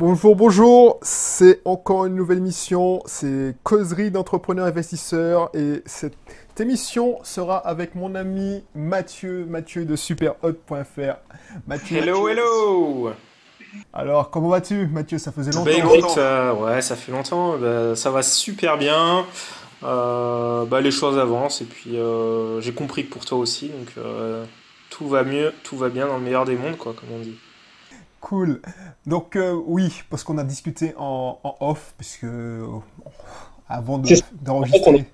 Bonjour, bonjour, c'est encore une nouvelle émission, c'est Causerie d'entrepreneurs investisseurs et cette émission sera avec mon ami Mathieu, Mathieu de superhot.fr. Mathieu. Hello, hello Alors, comment vas-tu Mathieu? Ça faisait longtemps. Bah écoute, euh, ouais, ça fait longtemps, bah, ça va super bien. Euh, bah, les choses avancent et puis euh, j'ai compris que pour toi aussi, donc tout va mieux, tout va bien dans le meilleur des mondes, quoi, comme on dit. Cool. Donc oui, parce qu'on a discuté en, off, puisque avant d'enregistrer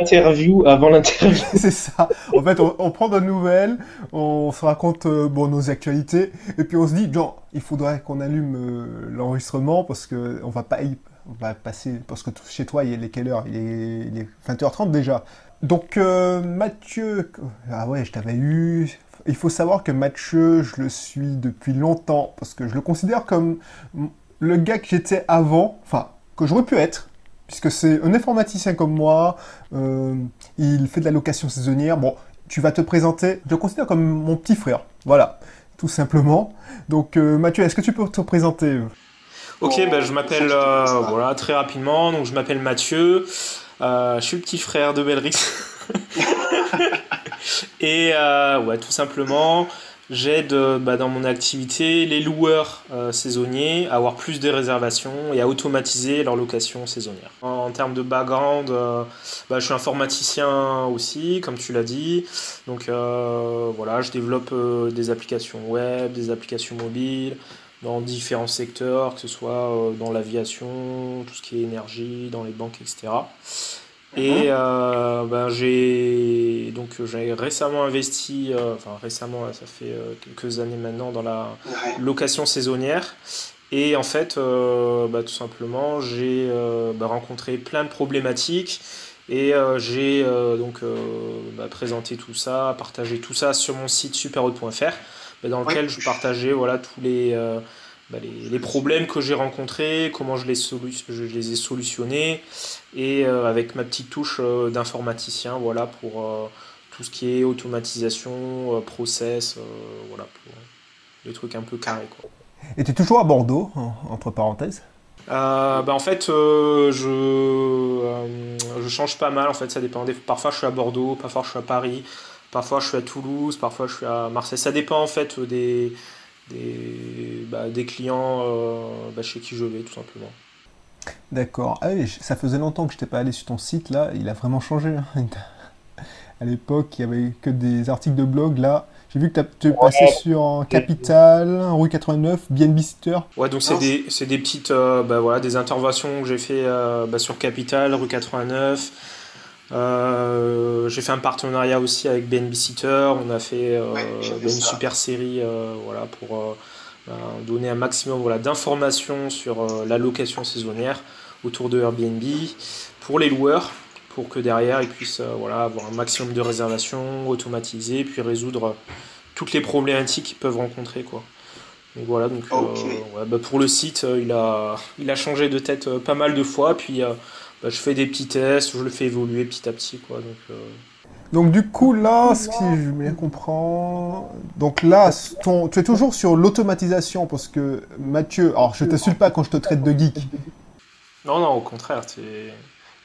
interview avant l'interview. c'est ça. En fait, on, prend de nouvelles, on se raconte euh, bon, nos actualités, et puis on se dit, genre, il faudrait qu'on allume euh, l'enregistrement parce que on va pas y, on va passer, parce que chez toi, il est quelle heure? Il est, il est 20h30 déjà. Donc, euh, Mathieu, ah ouais, je t'avais eu. Il faut savoir que Mathieu, je le suis depuis longtemps, parce que je le considère comme le gars que j'étais avant, enfin, que j'aurais pu être, puisque c'est un informaticien comme moi, euh, il fait de la location saisonnière. Bon, tu vas te présenter, je le considère comme mon petit frère, voilà, tout simplement. Donc euh, Mathieu, est-ce que tu peux te présenter? Ok, ben, je m'appelle, euh, voilà, très rapidement, donc je m'appelle Mathieu, je suis le petit frère de Belrix. Et ouais, tout simplement, J'aide euh, bah, dans mon activité les loueurs euh, saisonniers à avoir plus de réservations et à automatiser leur location saisonnière. En, termes de background, euh, bah, je suis informaticien aussi, comme tu l'as dit. Donc voilà, je développe des applications web, des applications mobiles dans différents secteurs, que ce soit dans l'aviation, tout ce qui est énergie, dans les banques, etc. Et euh, ben, j'ai donc j'ai récemment investi, euh, enfin récemment, ça fait euh, quelques années maintenant dans la location saisonnière. Et en fait, bah, tout simplement, j'ai bah, rencontré plein de problématiques. Et j'ai donc bah, présenté tout ça, partagé tout ça sur mon site superhaute.fr, dans lequel je partageais voilà tous les bah, les, problèmes que j'ai rencontrés, comment je les, je les ai solutionnés, et euh, avec ma petite touche euh, d'informaticien, voilà, pour euh, tout ce qui est automatisation, process, voilà, pour des trucs un peu carrés. Quoi. Et tu es toujours à Bordeaux, entre parenthèses? Bah en fait, je, je change pas mal. En fait, ça dépend. Parfois, je suis à Bordeaux, parfois, je suis à Paris, parfois, je suis à Toulouse, parfois, je suis à Marseille. Ça dépend en fait des, des, bah, des clients euh, bah, chez qui je vais, tout simplement. D'accord. Ah ça faisait longtemps que je n'étais pas allé sur ton site, là. Il a vraiment changé. Hein. À l'époque, il n'y avait que des articles de blog. Là, j'ai vu que tu es passé sur Capital, rue 89, BNB Sitter. Ouais, donc c'est des, des, petites euh, bah, voilà, des interventions que j'ai fait euh, sur Capital, rue 89. Euh, j'ai fait un partenariat aussi avec BNB Sitter. On a fait euh, une super série euh, voilà, pour donner un maximum voilà, d'informations sur la location saisonnière autour de Airbnb pour les loueurs pour que derrière ils puissent voilà, avoir un maximum de réservations automatisées puis résoudre toutes les problématiques qu'ils peuvent rencontrer. Quoi. Donc voilà, donc, bah, pour le site, il, a, il a changé de tête pas mal de fois. Puis bah, je fais des petits tests, je le fais évoluer petit à petit. Quoi, donc, euh. donc du coup, là, si je bien comprends, donc là, ton, tu es toujours sur l'automatisation parce que Mathieu, alors je t'insulte pas quand je te traite de geek. Non, non, au contraire,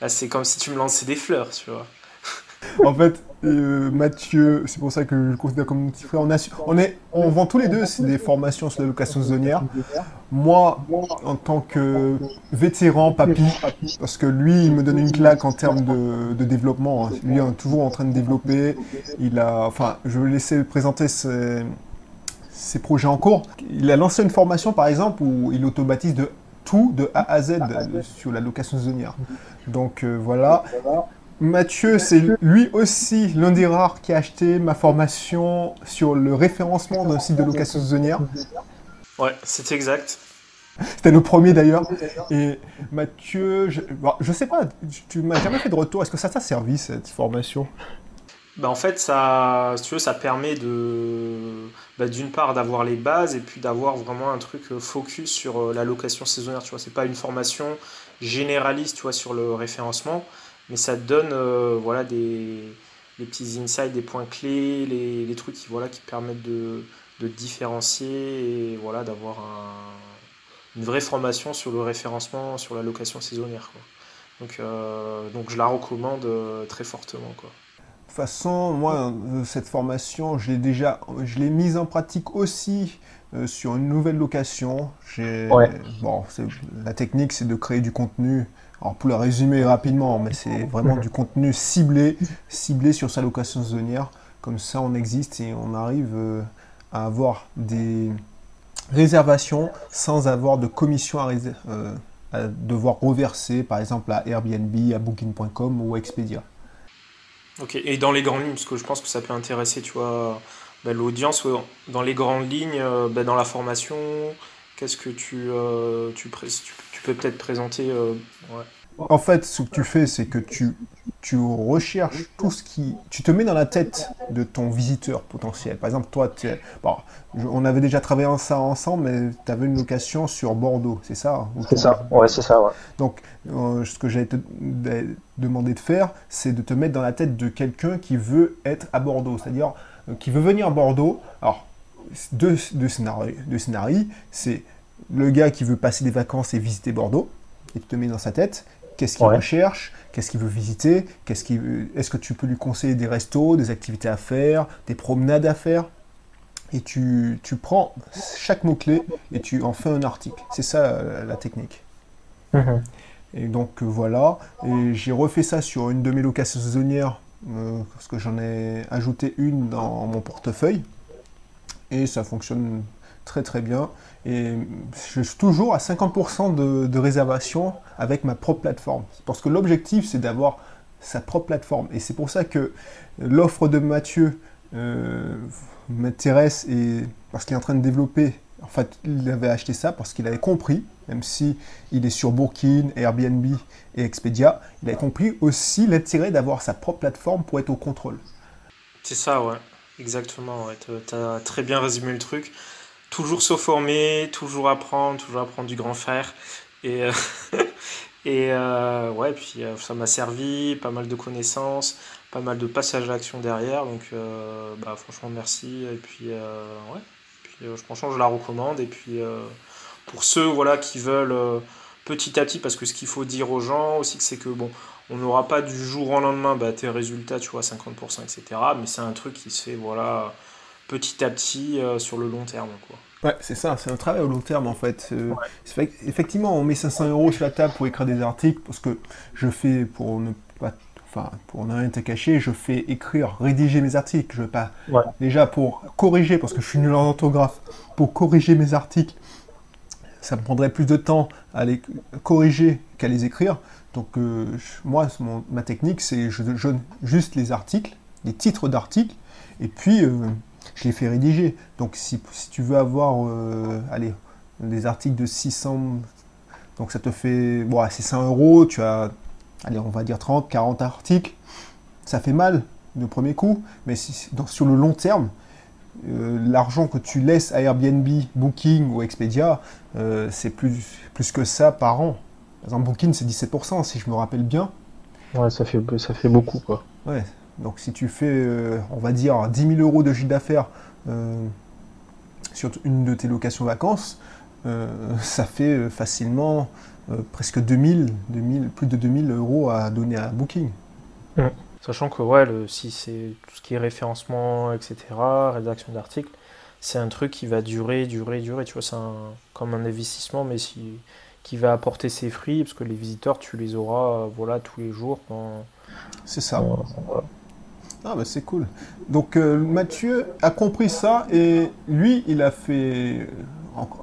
là c'est comme si tu me lançais des fleurs, tu vois. en fait, euh, Mathieu, c'est pour ça que je le considère comme mon petit frère. On, on, est, on vend tous les deux des formations sur la location saisonnière. Moi, en tant que vétéran, papy, parce que lui, il me donne une claque en termes de, développement. Hein. Lui, est toujours en train de développer. Il a, enfin, je vais laisser présenter ses, ses projets en cours. Il a lancé une formation, par exemple, où il automatise de tout de A à Z sur la location saisonnière. Donc euh, voilà. Mathieu, c'est lui aussi l'un des rares qui a acheté ma formation sur le référencement d'un site de location saisonnière. Ouais, c'est exact. C'était le premier d'ailleurs. Et Mathieu, je, sais pas, tu m'as jamais fait de retour. Est-ce que ça t'a servi cette formation? Bah en fait, ça, tu veux, ça permet de, bah, d'une part d'avoir les bases et puis d'avoir vraiment un truc euh, focus sur euh, la location saisonnière. Tu vois, c'est pas une formation généraliste, tu vois, sur le référencement mais ça donne euh, voilà, des, petits insights, des points clés, les, les trucs qui, voilà, qui permettent de, de différencier et voilà, d'avoir un, une vraie formation sur le référencement, sur la location saisonnière. Donc, donc je la recommande très fortement. Quoi. De toute façon, moi, cette formation, je l'ai déjà, je l'ai mise en pratique aussi sur une nouvelle location. Bon, la technique, c'est de créer du contenu alors pour le résumer rapidement, mais c'est vraiment du contenu ciblé, ciblé sur sa location saisonnière. Comme ça, on existe et on arrive euh, à avoir des réservations sans avoir de commission euh, à, devoir reverser, par exemple à Airbnb, à Booking.com ou à Expedia. Ok, et dans les grandes lignes, parce que je pense que ça peut intéresser, tu vois, bah, l'audience, dans les grandes lignes, euh, bah, dans la formation, qu'est-ce que tu, tu, tu, peux peut-être présenter en fait, ce que tu fais, c'est que tu, tu recherches tout ce qui... Tu te mets dans la tête de ton visiteur potentiel. Par exemple, toi, bon, on avait déjà travaillé ça ensemble, mais tu avais une location sur Bordeaux, c'est ça hein, C'est ça, ouais, c'est ça. Ouais. Donc, euh, ce que j'allais te demander de faire, c'est de te mettre dans la tête de quelqu'un qui veut être à Bordeaux, c'est-à-dire euh, qui veut venir à Bordeaux. Alors, deux, deux scénarios. Deux scénarios c'est le gars qui veut passer des vacances et visiter Bordeaux, et tu te mets dans sa tête, Qu'est-ce qu'il recherche? Qu'est-ce qu'il veut visiter? Qu'est-ce Est-ce que tu peux lui conseiller des restos, des activités à faire, des promenades à faire? Et tu, tu prends chaque mot-clé et tu en fais un article. C'est ça euh, la technique. Mhm. Et donc euh, voilà. Et j'ai refait ça sur une de mes locations saisonnières euh, parce que j'en ai ajouté une dans mon portefeuille. Et ça fonctionne très très bien. Et je suis toujours à 50% de, réservation avec ma propre plateforme. Parce que l'objectif, c'est d'avoir sa propre plateforme. Et c'est pour ça que l'offre de Mathieu euh, m'intéresse et parce qu'il est en train de développer. En fait, il avait acheté ça parce qu'il avait compris, même si il est sur Booking, Airbnb et Expedia, il avait compris aussi l'intérêt d'avoir sa propre plateforme pour être au contrôle. C'est ça, ouais. Exactement. Ouais. Tu as très bien résumé le truc toujours se former, toujours apprendre, toujours apprendre du grand frère. Et, euh, euh, ouais, puis euh, ça m'a servi, pas mal de connaissances, pas mal de passages à l'action derrière. Donc bah, franchement, merci. Et puis, ouais, puis franchement, je la recommande. Et puis pour ceux voilà, qui veulent petit à petit, parce que ce qu'il faut dire aux gens aussi, c'est que bon, on n'aura pas du jour au lendemain bah, tes résultats, tu vois, 50%, etc. Mais c'est un truc qui se fait, voilà petit à petit euh, sur le long terme. Quoi. Ouais, c'est ça, c'est un travail au long terme en fait. Euh, effectivement, on met 500 euros sur la table pour écrire des articles parce que je fais, pour ne pas, enfin, pour ne rien te cacher, je fais écrire, rédiger mes articles. Je veux pas, déjà pour corriger, parce que je suis nul en orthographe, pour corriger mes articles, ça me prendrait plus de temps à les corriger qu'à les écrire. Donc euh, moi, ma technique, c'est je donne juste les articles, les titres d'articles, et puis je les fais rédiger. Donc si, tu veux avoir euh, allez, des articles de 600, donc ça te fait, bon, c'est 100 euros, tu as, allez, on va dire 30, 40 articles, ça fait mal de premier coup, mais si, sur le long terme, euh, l'argent que tu laisses à Airbnb, Booking ou Expedia, euh, c'est plus, plus que ça par an. Par exemple, Booking, c'est 17%, si je me rappelle bien. Ouais, ça fait, ça fait beaucoup, quoi. Ouais, donc si tu fais, euh, on va dire, 10 000 euros de chiffre d'affaires euh, sur une de tes locations vacances, euh, ça fait facilement presque 2000, 2000, plus de 2000 euros à donner à Booking. Sachant que ouais, si c'est tout ce qui est référencement, etc., rédaction d'articles, c'est un truc qui va durer, durer, durer. Tu vois, c'est comme un investissement, mais qui va apporter ses fruits, parce que les visiteurs, tu les auras voilà, tous les jours. C'est ça. Ah bah c'est cool. Donc euh, Mathieu a compris ça et lui il a fait,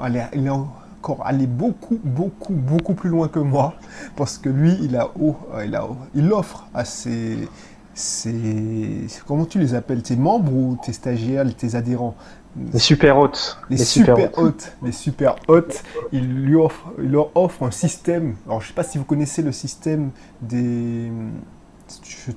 il est encore allé beaucoup beaucoup beaucoup plus loin que moi parce que lui il a, il, a il offre à ses, ses, comment tu les appelles tes membres ou tes stagiaires, tes adhérents? Les super hôtes. Les, super, hôtes. Les super hôtes. Il, lui offre, il leur offre un système. Alors, je ne sais pas si vous connaissez le système des,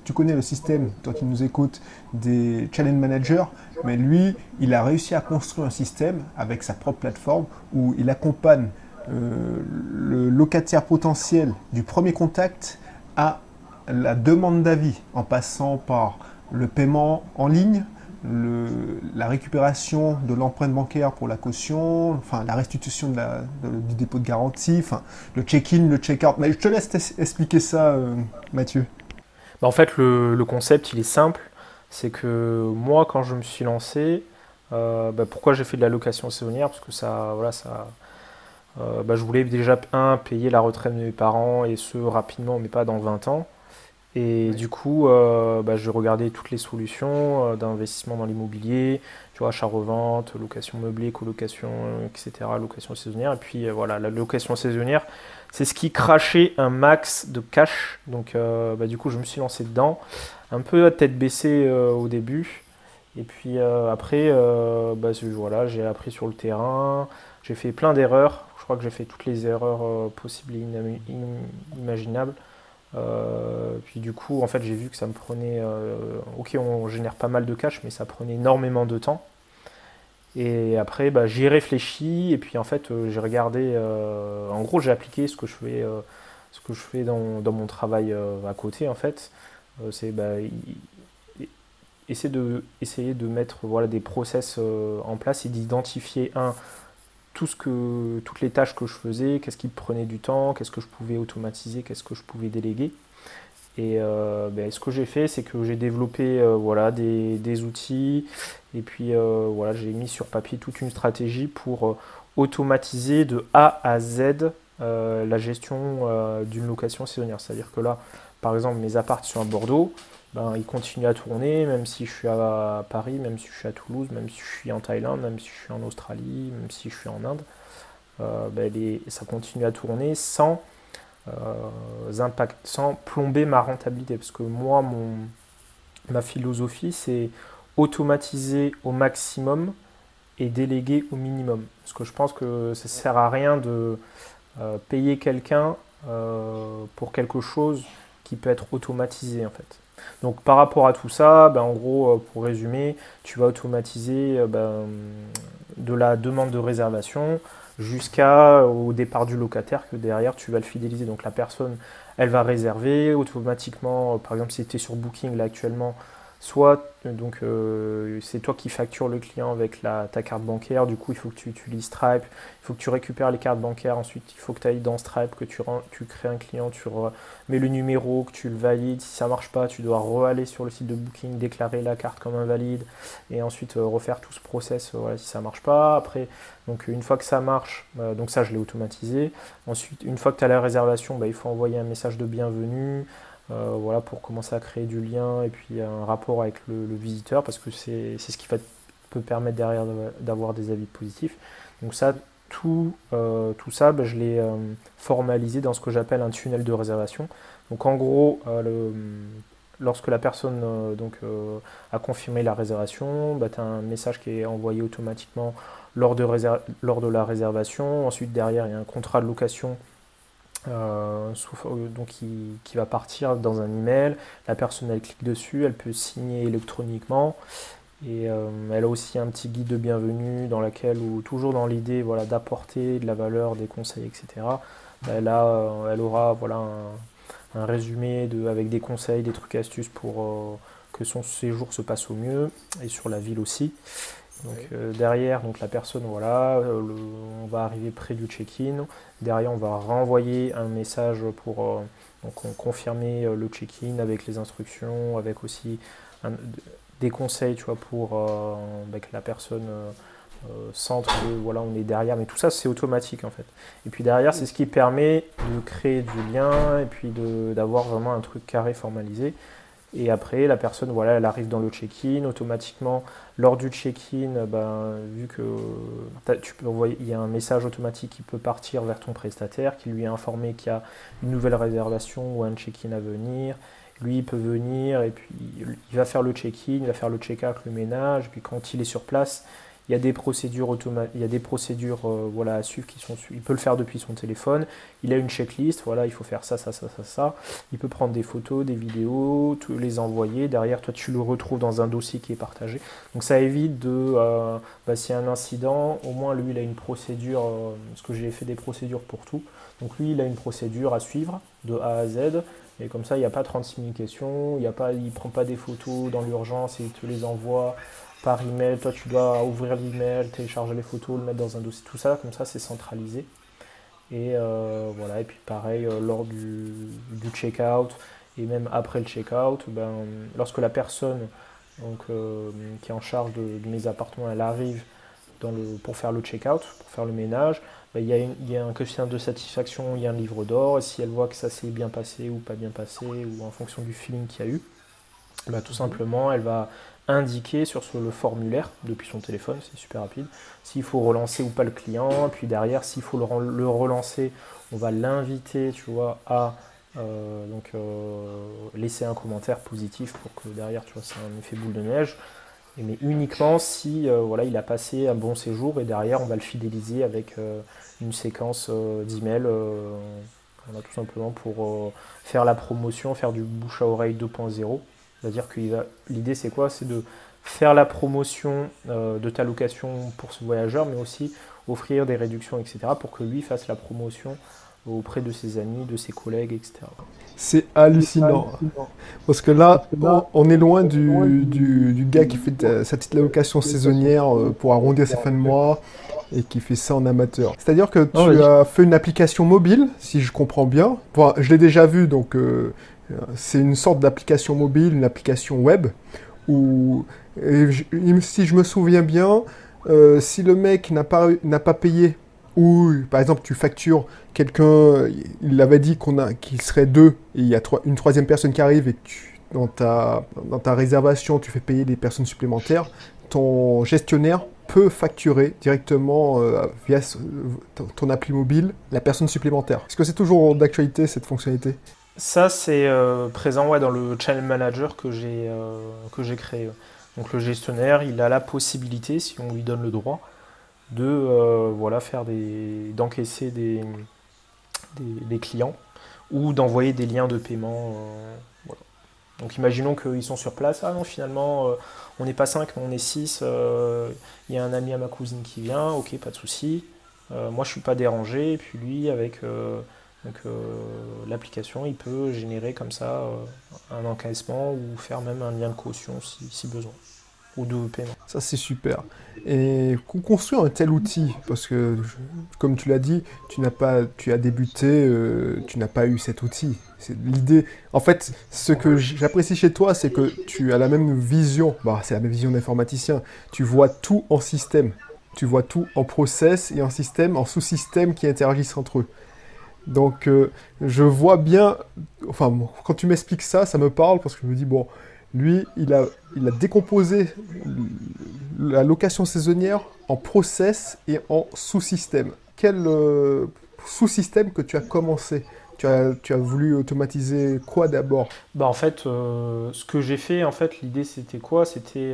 tu, connais le système, toi qui nous écoutes, des challenge managers, mais lui, il a réussi à construire un système avec sa propre plateforme où il accompagne euh, le locataire potentiel du premier contact à la demande d'avis en passant par le paiement en ligne, la récupération de l'empreinte bancaire pour la caution, enfin la restitution du dépôt de garantie, enfin le check-in, le check-out. Mais je te laisse expliquer ça, euh, Mathieu. Bah, en fait, le, le concept, il est simple. C'est que moi, quand je me suis lancé, euh, bah, pourquoi j'ai fait de la location saisonnière? Parce que ça, voilà, ça, euh, bah, je voulais déjà, un, payer la retraite de mes parents, et ce, rapidement, mais pas dans 20 ans. Et du coup, euh, bah, j'ai regardé toutes les solutions euh, d'investissement dans l'immobilier, tu vois, achat-revente, location meublée, colocation, euh, etc., location saisonnière. Et puis, euh, voilà, la location saisonnière, c'est ce qui crachait un max de cash. Donc, bah, du coup, je me suis lancé dedans, un peu à tête baissée au début. Et puis après, bah, je- voilà, j'ai appris sur le terrain. J'ai fait plein d'erreurs. Je crois que j'ai fait toutes les erreurs possibles et imaginables. Euh, puis du coup, en fait, j'ai vu que ça me prenait. euh, ok, on génère pas mal de cash, mais ça prenait énormément de temps. Et après, bah, j'y réfléchi. Et puis en fait, euh, j'ai regardé. en gros, j'ai appliqué ce que je fais, ce que je fais dans, mon travail à côté. En fait, c'est bah, essayer de, essayer de mettre voilà, des process en place et d'identifier un tout ce que, toutes les tâches que je faisais, qu'est-ce qui prenait du temps, qu'est-ce que je pouvais automatiser, qu'est-ce que je pouvais déléguer. Et euh, ben, ce que j'ai fait, c'est que j'ai développé euh, voilà, des, des outils et puis euh, voilà, j'ai mis sur papier toute une stratégie pour automatiser de A à Z la gestion d'une location saisonnière. C'est-à-dire que là, par exemple, mes apparts sont à Bordeaux, ben, ils continuent à tourner, même si je suis à Paris, même si je suis à Toulouse, même si je suis en Thaïlande, même si je suis en Australie, même si je suis en Inde. Euh, ben, ça continue à tourner sans, euh, impact, sans plomber ma rentabilité. Parce que moi, ma philosophie, c'est automatiser au maximum et déléguer au minimum. Parce que je pense que ça sert à rien de euh, payer quelqu'un pour quelque chose qui peut être automatisé en fait. Donc par rapport à tout ça, ben, en gros, euh, pour résumer, tu vas automatiser euh, ben, de la demande de réservation jusqu'au départ du locataire que derrière tu vas le fidéliser. Donc la personne, elle va réserver automatiquement, euh, par exemple si tu es sur Booking là actuellement, soit euh, donc euh, c'est toi qui factures le client avec la, ta carte bancaire, du coup il faut que tu utilises Stripe, il faut que tu récupères les cartes bancaires, ensuite il faut que tu ailles dans Stripe, que tu, crées un client, tu mets le numéro, que tu le valides, si ça marche pas, tu dois re-aller sur le site de Booking, déclarer la carte comme invalide, et ensuite euh, refaire tout ce process si ça marche pas. Après, donc une fois que ça marche, euh, donc ça je l'ai automatisé. Ensuite, une fois que tu as la réservation, bah, il faut envoyer un message de bienvenue, voilà, pour commencer à créer du lien et puis un rapport avec le, visiteur, parce que c'est ce qui peut permettre derrière de- d'avoir des avis positifs. Donc ça, tout, euh, ça, bah, je l'ai euh, formalisé dans ce que j'appelle un tunnel de réservation. Donc en gros, euh, lorsque la personne euh, donc, euh, a confirmé la réservation, bah, tu as un message qui est envoyé automatiquement lors de la réservation. Ensuite, derrière, il y a un contrat de location euh, euh, donc qui, va partir dans un email. La personne, elle clique dessus, elle peut signer électroniquement. Et euh, elle a aussi un petit guide de bienvenue dans lequel, ou toujours dans l'idée voilà, d'apporter de la valeur, des conseils, etc. Elle, a, euh, elle aura voilà, un, un résumé de, avec des conseils, des trucs astuces pour que son séjour se passe au mieux, et sur la ville aussi. Donc, Oui. euh, derrière, donc, la personne, voilà, euh, le- on va arriver près du check-in. Derrière, on va renvoyer un message pour euh, donc, confirmer le check-in avec les instructions, avec aussi un- des conseils, tu vois, pour bah, que la personne sente que voilà, on est derrière. Mais tout ça, c'est automatique en fait. Et puis derrière, c'est ce qui permet de créer du lien et puis de- d'avoir vraiment un truc carré formalisé. Et après, la personne, voilà, elle arrive dans le check-in automatiquement. Lors du check-in, ben, vu que tu peux envoyer, il y a un message automatique qui peut partir vers ton prestataire, qui lui est informé qu'il y a une nouvelle réservation ou un check-in à venir. Lui, il peut venir et puis il va faire le check-in, il va faire le check-out, le ménage. Et puis quand il est sur place, il y a des procédures il y a des procédures euh, voilà, à suivre qui sont il peut le faire depuis son téléphone. Il a une checklist, voilà, il faut faire ça, ça, ça, ça, ça. Il peut prendre des photos, des vidéos, tout- les envoyer. Derrière, toi, tu le retrouves dans un dossier qui est partagé. Donc ça évite de, euh, bah, y a un incident, au moins lui, il a une procédure, euh, parce que j'ai fait des procédures pour tout. Donc lui, il a une procédure à suivre de A à Z. Et comme ça, il n'y a pas 36 000 questions, il ne prend pas des photos dans l'urgence et il te les envoie par email. Toi, tu dois ouvrir l'email, télécharger les photos, le mettre dans un dossier, tout ça. Comme ça, c'est centralisé. Et voilà. Et puis pareil, lors du, check-out et même après le check-out, ben, lorsque la personne donc, qui est en charge de, mes appartements, elle arrive pour faire le check-out, pour faire le ménage, ben, il, y a un questionnaire de satisfaction, il y a un livre d'or, et si elle voit que ça s'est bien passé ou pas bien passé, ou en fonction du feeling qu'il y a eu, ben, tout simplement, elle va indiquer sur le formulaire depuis son téléphone, c'est super rapide, s'il faut relancer ou pas le client, puis derrière, s'il faut le, relancer, on va l'inviter, tu vois, à euh, donc euh, laisser un commentaire positif pour que derrière, tu vois, c'est un effet boule de neige mais uniquement si euh, voilà, il a passé un bon séjour et derrière on va le fidéliser avec une séquence d'emails tout simplement pour faire la promotion, faire du bouche à oreille 2.0. C'est-à-dire que l'idée c'est quoi? C'est de faire la promotion de ta location pour ce voyageur, mais aussi offrir des réductions, etc. pour que lui fasse la promotion auprès de ses amis, de ses collègues, etc. C'est hallucinant. Parce que là, on, est loin du, du, gars qui fait sa petite location saisonnière euh, pour arrondir ses fins de mois et qui fait ça en amateur. C'est-à-dire que tu as fait une application mobile, si je comprends bien. je l'ai déjà vu, donc euh, c'est une sorte d'application mobile, une application web, où, si je me souviens bien, euh, si le mec n'a pas, payé ou par exemple tu factures quelqu'un, il avait dit qu'on a, qu'il serait deux, et il y a une troisième personne qui arrive et tu, dans, ta, dans ta réservation tu fais payer des personnes supplémentaires, ton gestionnaire peut facturer directement euh, via ton, appli mobile la personne supplémentaire. Est-ce que c'est toujours d'actualité cette fonctionnalité? Ça c'est euh, présent ouais, dans le Channel Manager que j'ai, euh, créé. Donc le gestionnaire, il a la possibilité, si on lui donne le droit, de euh, voilà, faire des, d'encaisser des, des, clients ou d'envoyer des liens de paiement. Euh, Donc imaginons qu'ils sont sur place. Ah non, finalement, on n'est pas 5, mais on est 6. Il y a un ami à ma cousine qui vient. Ok, pas de souci. moi, je suis pas dérangé. Et puis lui, avec l'application, il peut générer comme ça un encaissement ou faire même un lien de caution si besoin de paiement. Ça, c'est super. Et construire un tel outil, parce que, comme tu l'as dit, tu n'as pas, tu as débuté, euh, tu n'as pas eu cet outil. L'idée. En fait, ce que j'apprécie chez toi, c'est que tu as la même vision. Bah, c'est la même vision d'informaticien. Tu vois tout en système. Tu vois tout en process et en système, en sous-système qui interagissent entre eux. Donc, euh, je vois bien. Enfin, quand tu m'expliques ça, ça me parle parce que je me dis bon, lui, il a, il a décomposé la location saisonnière en process et en sous-système. Quel euh, sous-système que tu as commencé? Tu as, tu as, voulu automatiser quoi d'abord? Bah En fait, euh, ce que j'ai fait, en fait, l'idée c'était quoi? C'était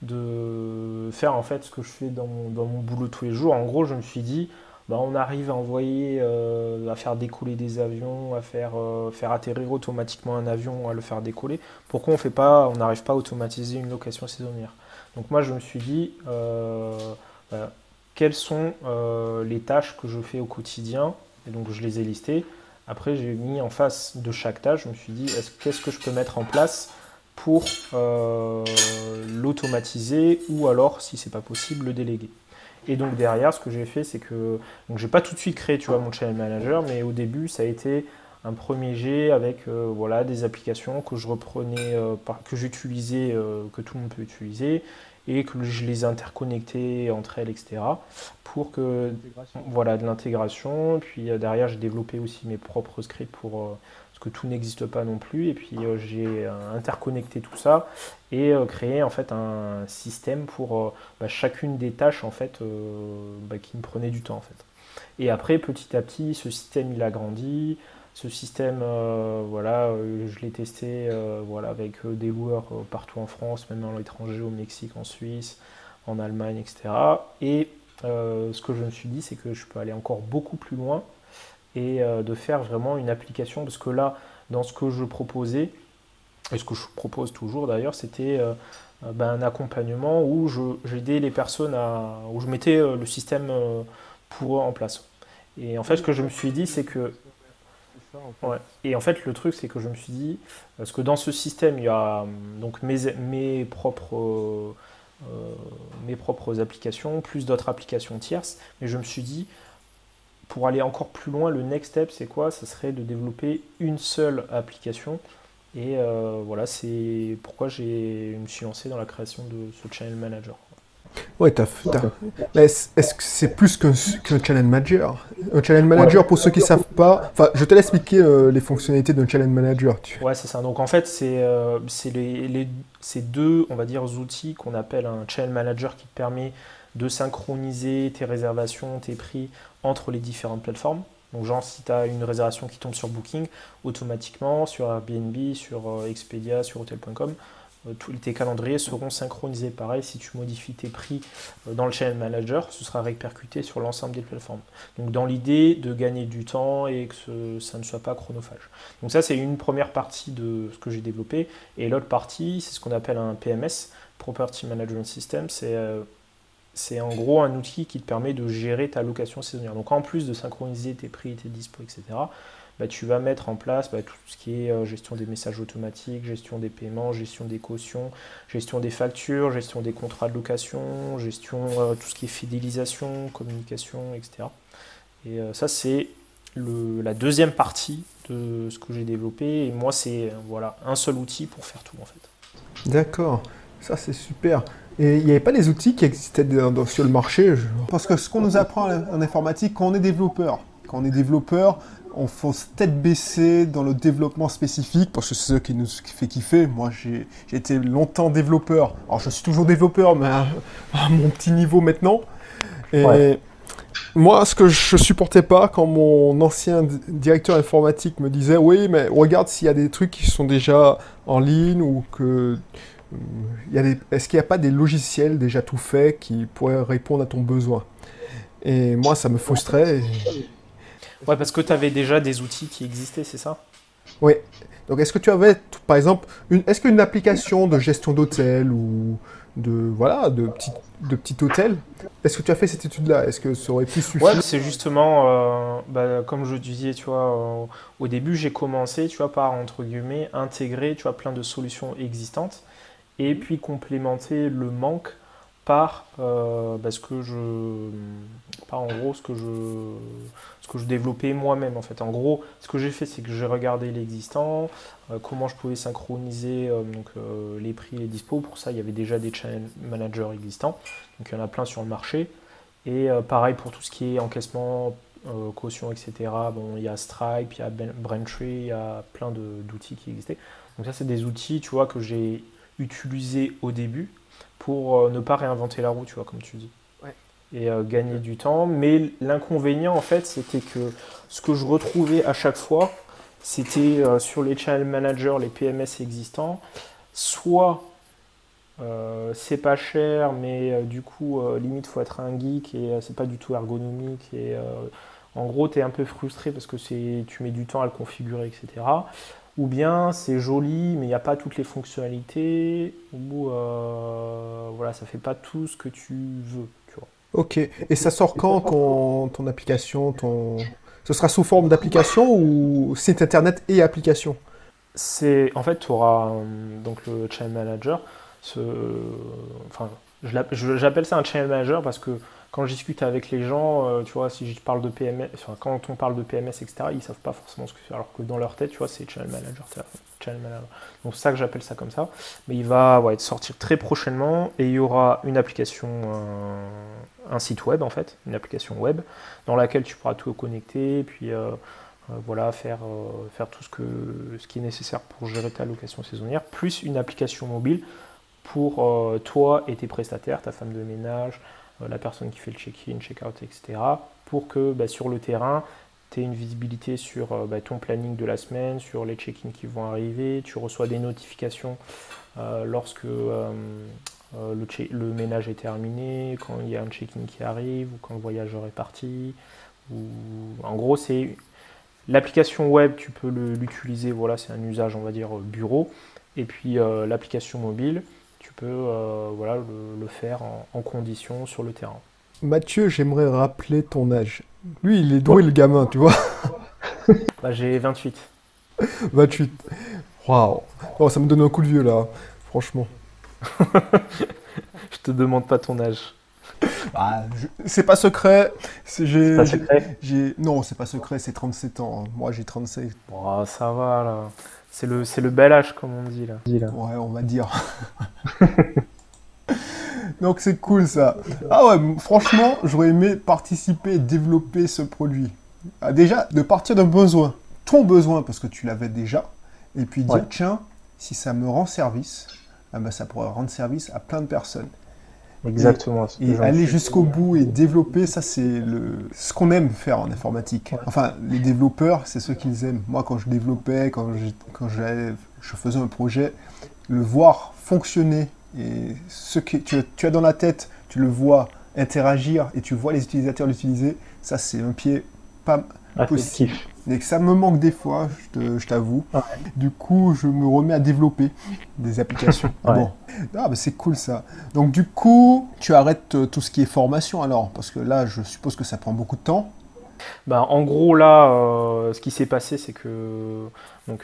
de faire en fait ce que je fais dans dans mon boulot tous les jours. En gros, je me suis dit, bah, on arrive à envoyer, euh, à faire décoller des avions, à faire, euh, faire atterrir automatiquement un avion, à le faire décoller. Pourquoi on fait pas, on n'arrive pas à automatiser une location saisonnière? Donc moi je me suis dit, euh, quelles sont les tâches que je fais au quotidien? Et donc je les ai listées. Après j'ai mis en face de chaque tâche, je me suis dit, qu'est-ce que je peux mettre en place pour l'automatiser? Ou alors, si c'est pas possible, le déléguer. Et donc derrière, ce que j'ai fait, c'est que donc j'ai pas tout de suite créé, tu vois, mon channel manager, mais au début, ça a été un premier jet avec euh, voilà des applications que je reprenais, euh, que j'utilisais, euh, que tout le monde peut utiliser, et que je les interconnectais entre elles, etc. Pour que voilà de l'intégration. Puis derrière, j'ai développé aussi mes propres scripts pour que tout n'existe pas non plus. Et puis euh, j'ai euh, interconnecté tout ça et euh, créé en fait un système pour bah, chacune des tâches en fait bah, qui me prenait du temps en fait. Et après petit à petit, ce système il a grandi. Ce système, voilà, je l'ai testé voilà, avec des loueurs partout en France, même dans l'étranger, au Mexique, en Suisse, en Allemagne, etc. Et ce que je me suis dit, c'est que je peux aller encore beaucoup plus loin et euh, de faire vraiment une application. Parce que là, dans ce que je proposais, et ce que je propose toujours d'ailleurs, c'était euh, euh, ben, un accompagnement où j'aidais les personnes à. où je mettais le système pour eux en place. Et en fait, ce que je me suis dit, c'est que. Et en fait, le truc, c'est que je me suis dit, parce que dans ce système, il y a donc mes, mes propres mes propres applications, plus d'autres applications tierces. Mais je me suis dit, pour aller encore plus loin, le next step, c'est quoi? Ça serait de développer une seule application. Et voilà, c'est pourquoi je me suis lancé dans la création de ce Channel Manager. Ouais, t'as, Mais est-ce que c'est plus qu'un, channel manager? Un channel manager, pour ceux qui ne savent pas, enfin, je te laisse expliquer euh, les fonctionnalités d'un channel manager. Tu... Ouais, c'est ça. Donc en fait, c'est, euh, les, ces deux, on va dire, outils qu'on appelle un channel manager qui te permet de synchroniser tes réservations, tes prix entre les différentes plateformes. Donc genre si tu as une réservation qui tombe sur Booking, automatiquement sur Airbnb, sur euh, Expedia, sur Hotel.com, euh, tous tes calendriers seront synchronisés. Pareil, si tu modifies tes prix euh, dans le Channel Manager, ce sera répercuté sur l'ensemble des plateformes. Donc dans l'idée de gagner du temps et que ça ne soit pas chronophage. Donc ça, c'est une première partie de ce que j'ai développé. Et l'autre partie, c'est ce qu'on appelle un PMS, Property Management System. C'est c'est en gros un outil qui te permet de gérer ta location saisonnière. Donc en plus de synchroniser tes prix, tes dispos, etc., bah, tu vas mettre en place bah, tout ce qui est euh, gestion des messages automatiques, gestion des paiements, gestion des cautions, gestion des factures, gestion des contrats de location, gestion euh, tout ce qui est fidélisation, communication, etc. Et euh, ça, c'est la deuxième partie de ce que j'ai développé. Et moi, c'est voilà, un seul outil pour faire tout en fait. D'accord, ça c'est super. Et il n'y avait pas des outils qui existaient sur le marché Parce que ce qu'on nous apprend en informatique, quand on est développeur, quand on est développeur, on faut tête baisser dans le développement spécifique parce que c'est ce qui nous fait kiffer. Moi, j'ai été longtemps développeur. Alors, je suis toujours développeur, mais à, mon petit niveau maintenant. Et moi, ce que je supportais pas quand mon ancien directeur informatique me disait Oui, mais regarde s'il y a des trucs qui sont déjà en ligne ou que. Est-ce qu'il n'y a pas des logiciels déjà tout faits qui pourraient répondre à ton besoin? Et moi, ça me frustrait. Ouais, parce que tu avais déjà des outils qui existaient, c'est ça? Oui. Donc, est-ce que tu avais, par exemple, une, est-ce qu'une application de gestion d'hôtel ou de voilà de petit de petit hôtel Est-ce que tu as fait cette étude-là? Est-ce que ça aurait pu suffire? Ouais, c'est justement, euh, bah, comme je disais, tu vois, euh, au début, j'ai commencé, tu vois, par entre guillemets intégrer, tu vois, plein de solutions existantes et puis complémenter le manque par euh, bah, ce que je par en gros ce que je ce que je développais moi-même en fait. En gros ce que j'ai fait c'est que j'ai regardé l'existant euh, comment je pouvais synchroniser euh, donc les prix et les dispos. Pour ça il y avait déjà des channel managers existants. Donc il y en a plein sur le marché. Et pareil pour tout ce qui est encaissement caution etc bon il y a Stripe il y a ben, Braintree il y a plein d'outils qui existaient. Donc ça c'est des outils tu vois que j'ai utilisés au début pour euh, ne pas réinventer la roue, tu vois, comme tu dis. Et euh, gagner du temps. Mais l'inconvénient, en fait, c'était que ce que je retrouvais à chaque fois, c'était euh, sur les channel managers, les PMS existants, soit c'est pas cher, mais du coup, limite, faut être un geek et c'est pas du tout ergonomique. Et en gros, tu es un peu frustré parce que tu mets du temps à le configurer, etc ou bien c'est joli mais il n'y a pas toutes les fonctionnalités, ou euh, voilà, ça fait pas tout ce que tu veux. Tu vois. Ok, et ça sort quand ton, application ton... Ce sera sous forme d'application ou site internet et application? C'est En fait, tu auras euh, donc le Channel Manager. Ce... Enfin, j'appelle ça un Channel Manager parce que quand je discute avec les gens, euh, tu vois, si je parle de PMS, quand on parle de PMS, etc., ils savent pas forcément ce que c'est, alors que dans leur tête, tu vois, c'est channel manager, channel manager. Donc c'est ça que j'appelle ça comme ça. Mais il va ouais, sortir très prochainement et il y aura une application, euh, un site web en fait, une application web dans laquelle tu pourras tout connecter, puis euh, voilà, faire, faire tout ce, que, ce qui est nécessaire pour gérer ta location saisonnière, plus une application mobile pour toi et tes prestataires, ta femme de ménage. Euh, la personne qui fait le check-in, check-out, etc. pour que bah, sur le terrain, tu aies une visibilité sur euh, bah, ton planning de la semaine, sur les check-ins qui vont arriver, tu reçois des notifications euh, lorsque le, ménage est terminé, quand il y a un check-in qui arrive ou quand le voyageur est parti. En gros, c'est l'application web, tu peux l'utiliser, voilà, c'est un usage, on va dire, bureau. Et puis l'application mobile, tu peux euh, voilà, le, faire en, condition sur le terrain. Mathieu, j'aimerais rappeler ton âge. Lui, il est doué le gamin, tu vois. bah, J'ai 28. 28. Waouh. Oh, ça me donne un coup de vieux là, franchement. je te demande pas ton âge. Ah, je- C'est pas secret. C'est j'ai- Pas secret. Non, c'est pas secret, c'est 37 ans. Moi, j'ai 37. Bon, ça va là. C'est le, c'est le bel âge, comme on dit là. Dis, là. Ouais, on va dire. Donc c'est cool ça. Ah ouais, franchement, j'aurais aimé participer et développer ce produit. Ah, déjà, de partir d'un besoin, ton besoin parce que tu l'avais déjà, et puis dire Ouais. tiens, si ça me rend service, ah ben, ça pourrait rendre service à plein de personnes. Exactement. Et aller jusqu'au bout et développer, ça c'est le ce qu'on aime faire en informatique. Enfin, les développeurs, c'est ce qu'ils aiment. Moi, quand je développais, quand j'ai- quand j'avais- je faisais un projet, le voir fonctionner et ce que tu, tu as dans la tête, tu le vois interagir et tu vois les utilisateurs l'utiliser, ça c'est un pied pas Ah, possible. Et que ça me manque des fois, je t'avoue. Ouais. Du coup, je me remets à développer des applications. Ouais. Bon, ah, bah, c'est cool ça. Donc du coup, tu arrêtes euh, tout ce qui est formation alors, parce que là, je suppose que ça prend beaucoup de temps. Bah, en gros, là, euh, ce qui s'est passé, c'est que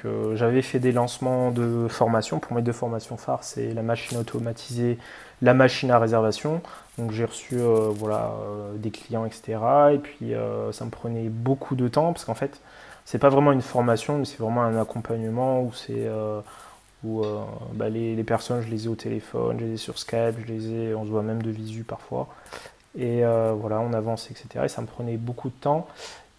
euh, j'avais fait des lancements de formation. Pour mes deux formations phares, c'est la machine automatisée, la machine à réservation. Donc j'ai reçu euh, voilà, des clients, etc. Et puis ça me prenait beaucoup de temps parce qu'en fait, c'est pas vraiment une formation, mais c'est vraiment un accompagnement où c'est où bah, les, les personnes, je les ai au téléphone, je les ai sur Skype, je les ai, on se voit même de visu parfois. Et euh, voilà, on avance, etc. Et ça me prenait beaucoup de temps.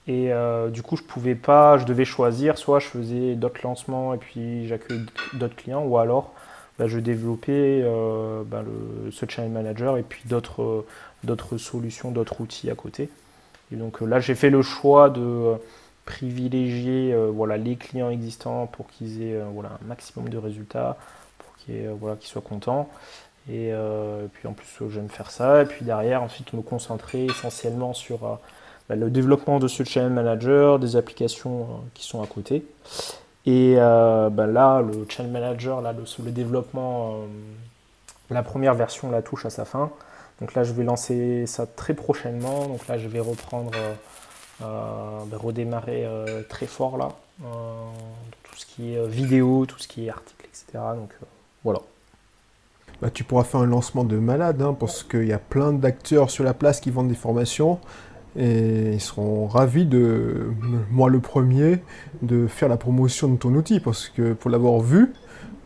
Et euh, du coup, je pouvais pas, je devais choisir, soit je faisais d'autres lancements et puis j'accueillais d'autres clients, ou alors bah, je développais euh, bah, le, ce channel manager et puis d'autres d'autres solutions, d'autres outils à côté. Et donc là, j'ai fait le choix de privilégier voilà, les clients existants pour qu'ils aient voilà, un maximum de résultats, pour qu'ils voilà, qu'ils soient contents. Et, euh, et puis en plus, euh, j'aime faire ça. Et puis derrière, ensuite, me concentrer essentiellement sur euh, bah, le développement de ce channel manager, des applications qui sont à côté. Et bah, là, le channel manager, là, le, développement, la première version la touche à sa fin. Donc là, je vais lancer ça très prochainement. Donc là, je vais reprendre, bah, redémarrer très fort là, tout ce qui est vidéo, tout ce qui est article, etc. Donc voilà. Bah, tu pourras faire un lancement de malade, hein, parce qu'il y a plein d'acteurs sur la place qui vendent des formations. Et ils seront ravis de, moi le premier, de faire la promotion de ton outil, parce que pour l'avoir vu,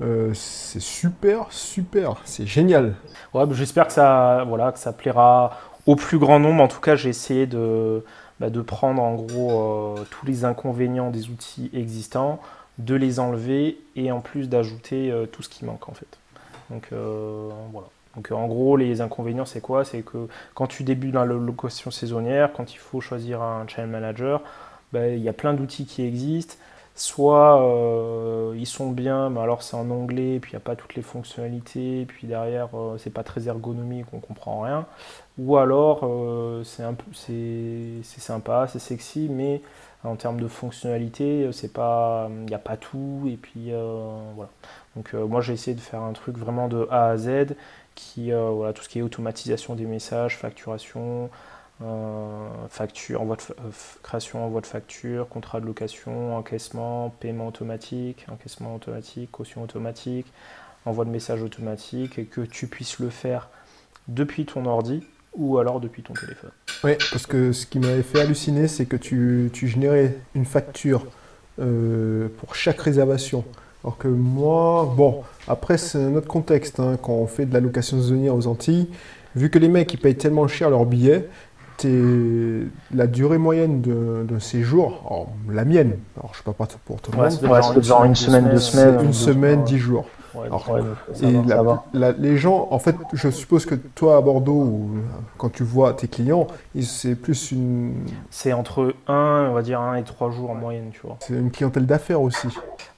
euh, c'est super, super, c'est génial. Ouais, bah, j'espère que ça, voilà, que ça plaira au plus grand nombre. En tout cas, j'ai essayé de, bah, de prendre en gros euh, tous les inconvénients des outils existants, de les enlever et en plus d'ajouter euh, tout ce qui manque en fait. Donc euh, voilà. Donc en gros, les inconvénients, c'est quoi? C'est que quand tu débutes dans la location saisonnière, quand il faut choisir un channel manager, bah, il y a plein d'outils qui existent. Soit euh, ils sont bien, mais alors c'est en anglais, puis il n'y a pas toutes les fonctionnalités, puis derrière euh, c'est pas très ergonomique, on comprend rien. Ou alors euh, c'est un sympa, c'est sexy, mais en termes de fonctionnalité, il n'y a pas tout, et puis euh, voilà. Donc euh, moi j'ai essayé de faire un truc vraiment de A à Z, qui euh, voilà tout ce qui est automatisation des messages, facturation, euh, facture, envoi de, création, envoi de facture, contrat de location, encaissement, paiement automatique, encaissement automatique, caution automatique, envoi de message automatique, et que tu puisses le faire depuis ton ordi ou alors depuis ton téléphone. Oui, parce que ce qui m'avait fait halluciner, c'est que tu, tu générais une facture pour chaque réservation. Alors que moi, bon, après c'est un autre contexte, hein, quand on fait de la location saisonnière aux Antilles, vu que les mecs ils payent tellement cher leurs billets, la durée moyenne de- d'un séjour, alors, la mienne, alors je ne sais pas pour tout le Ouais, monde, c'est Ouais, c'est genre une semaine, deux semaines. une semaine, dix jours. Ouais, Alors, donc, ouais, euh, ça Et va, la- ça va. la- les gens, en fait, je suppose que toi à Bordeaux, ou quand tu vois tes clients, c'est plus une, c'est entre 1, on va dire 1 et 3 jours en moyenne, tu vois. c'est une clientèle d'affaires aussi.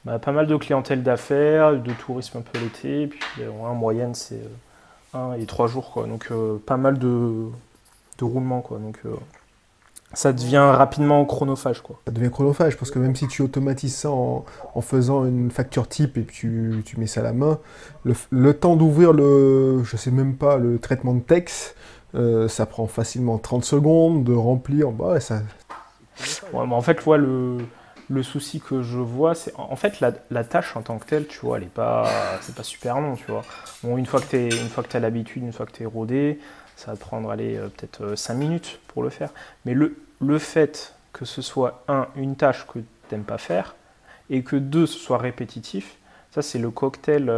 Bah, pas mal de clientèle d'affaires, de tourisme un peu l'été, puis euh, en moyenne c'est 1 et 3 jours quoi. Donc euh, pas mal de, de roulement quoi. Donc euh, ça devient rapidement chronophage quoi. Ça devient chronophage parce que même si tu automatises ça en, en faisant une facture type et puis tu, tu mets ça à la main, le, le temps d'ouvrir le, je sais même pas, le traitement de texte, euh, ça prend facilement 30 secondes de remplir. Bah ouais, ça, Ouais, mais en fait ouais, le, le souci que je vois, c'est en fait la, la, tâche en tant que telle, tu vois, elle est pas, c'est pas super long, tu vois. Bon, une fois que tu une fois que as l'habitude, une fois que tu es rodé, ça va prendre aller peut-être 5 minutes pour le faire. Mais le, le fait que ce soit un une tâche que tu n'aimes pas faire et que deux ce soit répétitif, ça c'est le cocktail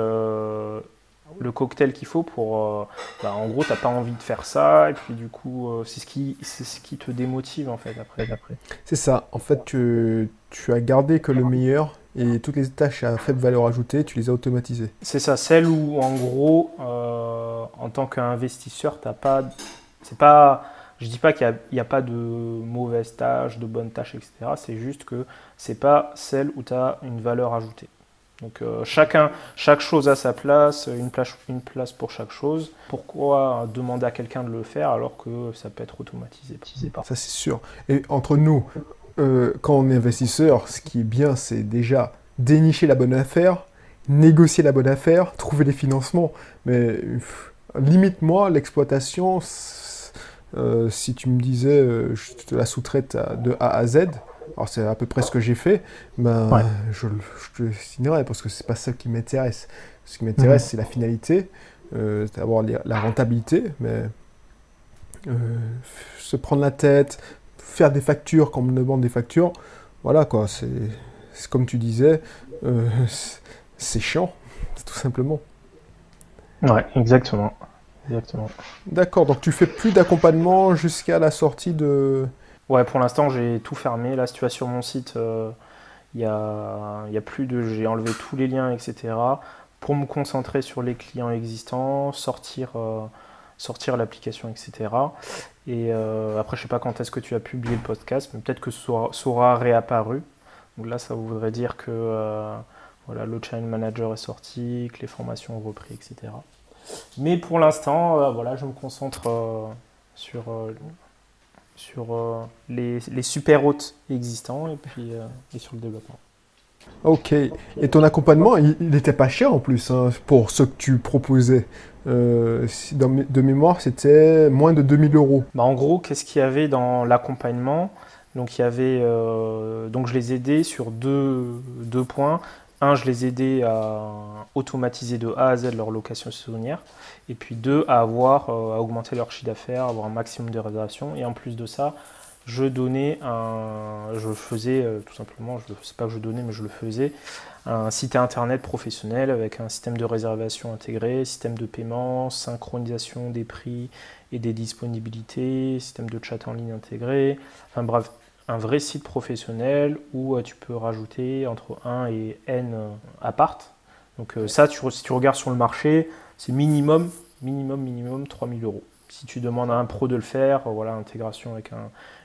le cocktail qu'il faut pour. Euh, bah, en gros, t'as pas envie de faire ça, et puis du coup, euh, c'est ce, qui, ce qui te démotive en fait après. après. C'est ça. En fait, tu, tu, as gardé que le meilleur, et toutes les tâches à faible valeur ajoutée, tu les as automatisées. C'est ça. Celle où, en gros, euh, en tant qu'investisseur, t'as pas. C'est pas. Je dis pas qu'il n'y a, a, pas de mauvaises tâches, de bonnes tâches, etc. C'est juste que c'est pas celle où tu as une valeur ajoutée. Donc euh, chacun, chaque chose a sa place, une place, une place pour chaque chose. Pourquoi demander à quelqu'un de le faire alors que ça peut être automatisé? Ça c'est sûr. Et entre nous, euh, quand on est investisseur, ce qui est bien, c'est déjà dénicher la bonne affaire, négocier la bonne affaire, trouver les financements. Mais limite moi l'exploitation. Euh, si tu me disais, je te la sous-traite de A à Z, alors c'est à peu près ce que j'ai fait, ben, je, je, te signerai parce que c'est pas ça qui m'intéresse. Ce qui m'intéresse, mhm. c'est la finalité, euh, d'avoir la rentabilité, mais euh, se prendre la tête, faire des factures quand on me demande des factures, voilà quoi, c'est comme tu disais, euh, c'est chiant, tout simplement. Ouais, exactement. Exactement. D'accord, donc tu fais plus d'accompagnement jusqu'à la sortie de, Ouais, pour l'instant, j'ai tout fermé. Là, si tu vas sur mon site, euh, il y, a, y, a, plus de. J'ai enlevé tous les liens, etc. Pour me concentrer sur les clients existants, sortir, euh, sortir l'application, etc. Et euh, après, je sais pas quand est-ce que tu as publié le podcast, mais peut-être que ça sera, réapparu. Donc là, ça voudrait dire que voilà, le channel manager est sorti, que les formations ont repris, etc. Mais pour l'instant, voilà, je me concentre sur sur euh, les, les, super hôtes existants et puis euh, et sur le développement. Ok. Et ton accompagnement, il n'était pas cher en plus hein, pour ce que tu proposais. Euh, de mémoire, c'était moins de 2000 euros. Bah, en gros, qu'est-ce qu'il y avait dans l'accompagnement? Donc, il y avait, donc je les aidais sur deux, points. Un, je les aidais à automatiser de A à Z leur location saisonnière. Et puis deux, à avoir, euh, à augmenter leur chiffre d'affaires, avoir un maximum de réservations. Et en plus de ça, je donnais un, je faisais euh, tout simplement, je sais pas que je donnais, mais je le faisais, un site internet professionnel avec un système de réservation intégré, système de paiement, synchronisation des prix et des disponibilités, système de chat en ligne intégré, enfin bref, un vrai site professionnel où euh, tu peux rajouter entre 1 et n appart. Donc ça, tu, si tu regardes sur le marché, c'est minimum, minimum, minimum 3000 euros. Si tu demandes à un pro de le faire, voilà, intégration avec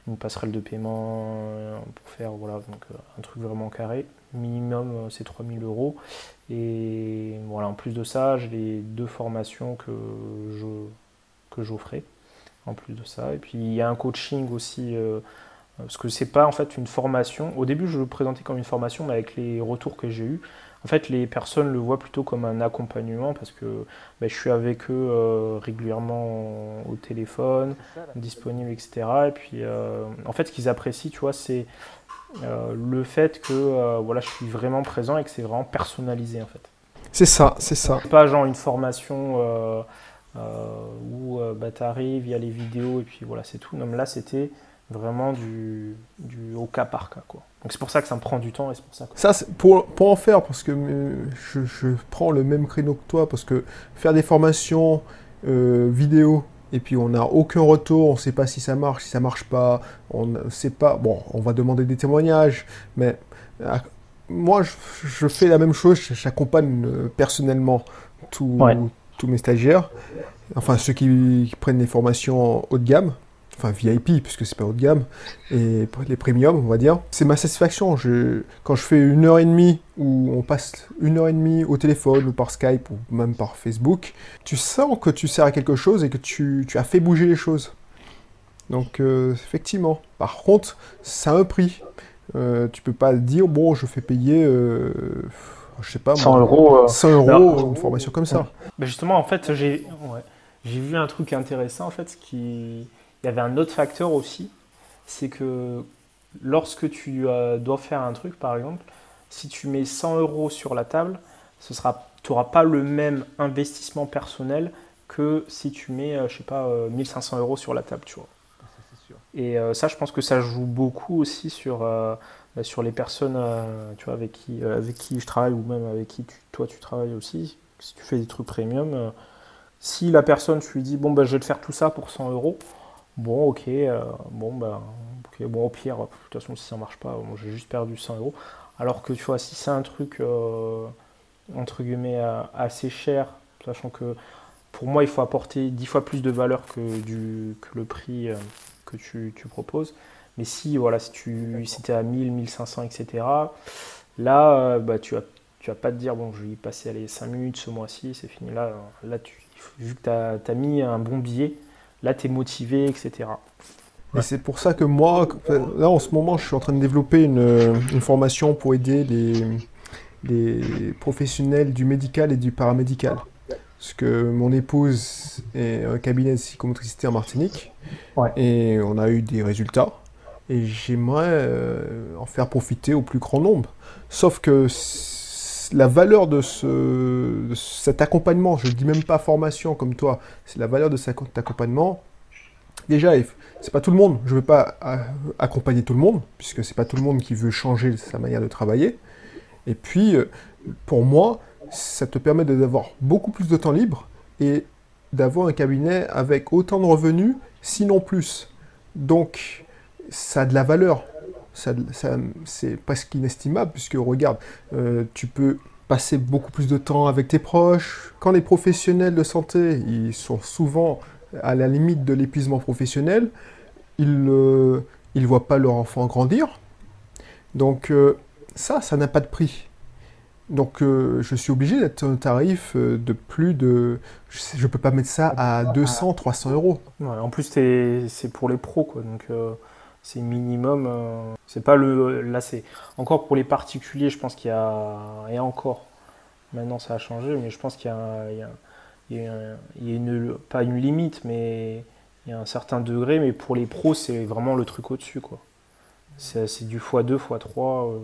une passerelle de paiement euh, pour faire voilà, euh, un truc vraiment carré, minimum euh, c'est 3000 euros. Et voilà, en plus de ça, j'ai les deux formations que j'offrais en plus de ça. Et puis il y a un coaching aussi, parce que c'est pas en fait une formation. Au début, je le présentais comme une formation, mais avec les retours que j'ai eus, en fait, les personnes le voient plutôt comme un accompagnement parce que ben, je suis avec eux euh, régulièrement au téléphone, disponible, etc. Et puis, euh, en fait, ce qu'ils apprécient, tu vois, c'est euh, le fait que voilà, je suis vraiment présent et que c'est vraiment personnalisé, en fait. C'est ça, c'est ça. Pas genre une formation où bah, tu arrives, il y a les vidéos et puis voilà, c'est tout. Non, mais là, c'était vraiment du, du, au cas par cas. Quoi. Donc c'est pour ça que ça me prend du temps et c'est pour ça. Ça, pour, pour en faire, parce que euh, je, je, prends le même créneau que toi, parce que faire des formations euh, vidéo et puis on n'a aucun retour, on ne sait pas si ça marche, si ça marche pas, on ne sait pas. Bon, on va demander des témoignages, mais euh, moi je, je, fais la même chose, j'accompagne personnellement tous mes stagiaires, enfin ceux qui, qui prennent des formations haut de gamme enfin VIP puisque c'est pas haut de gamme, et les premium on va dire. C'est ma satisfaction. Je, quand je fais une heure et demie où on passe une heure et demie au téléphone ou par Skype ou même par Facebook, tu sens que tu sers à quelque chose et que tu, tu as fait bouger les choses. Donc euh, effectivement. Par contre, ça a un prix. Euh, tu peux pas dire bon je fais payer euh, je sais pas 100 euros 100 euros une formation comme ça. Mais justement en fait j'ai j'ai vu un truc intéressant en fait qui il y avait un autre facteur aussi, c'est que lorsque tu dois faire un truc, par exemple, si tu mets 100 euros sur la table, ce sera, tu n'auras pas le même investissement personnel que si tu mets, je sais pas, 1500 euros sur la table, tu vois. Et ça, je pense que ça joue beaucoup aussi sur, bah, sur les personnes tu vois, avec, qui, avec qui je travaille ou même avec qui toi tu travailles aussi. Si tu fais des trucs premium, si la personne, tu lui dis, bon, bah, je vais te faire tout ça pour 100 euros, bon, ok, bon, bah, bon, au pire, de toute façon, si ça marche pas, j'ai juste perdu 100 euros. Alors que tu vois, si c'est un truc euh, entre guillemets assez cher, sachant que pour moi il faut apporter 10 fois plus de valeur que, du, que le prix euh, que tu, proposes. Mais si voilà, si tu si es à 1000, 1500, etc., là euh, bah, tu vas tu vas pas te dire bon je vais y passer les 5 minutes ce mois-ci, c'est fini. Là, là tu, vu que tu as, as, mis un bon billet, là tu es motivé, etc. Et c'est pour ça que moi, là en ce moment, je suis en train de développer une, formation pour aider les, les, professionnels du médical et du paramédical. Parce que mon épouse est un cabinet de psychomotricité en Martinique. Et on a eu des résultats. Et j'aimerais euh, en faire profiter au plus grand nombre. Sauf que la valeur de, ce, cet accompagnement, je ne dis même pas formation comme toi, c'est la valeur de cet accompagnement. Déjà, c'est pas tout le monde. Je veux pas accompagner tout le monde, puisque c'est pas tout le monde qui veut changer sa manière de travailler. Et puis, euh, pour moi, ça te permet d'avoir beaucoup plus de temps libre et d'avoir un cabinet avec autant de revenus, sinon plus. Donc, ça a de la valeur. C'est presque inestimable, puisque regarde, euh, tu peux passer beaucoup plus de temps avec tes proches. Quand les professionnels de santé, ils sont souvent à la limite de l'épuisement professionnel, ils ne voient pas leur enfant grandir. Donc euh, ça, ça n'a pas de prix. Donc euh, je suis obligé d'être un tarif euh, de plus de... Je ne peux pas mettre ça à 200, 300 euros. en plus, c'est pour les pros, quoi. Donc c'est minimum. c'est pas le... Là, c'est encore pour les particuliers, je pense qu'il y a... Et encore, maintenant ça a changé, mais je pense qu'il y a il y a, une, pas une limite, mais il y a un certain degré, mais pour les pros, c'est vraiment le truc au-dessus. quoi. C'est du x2, x3 euh,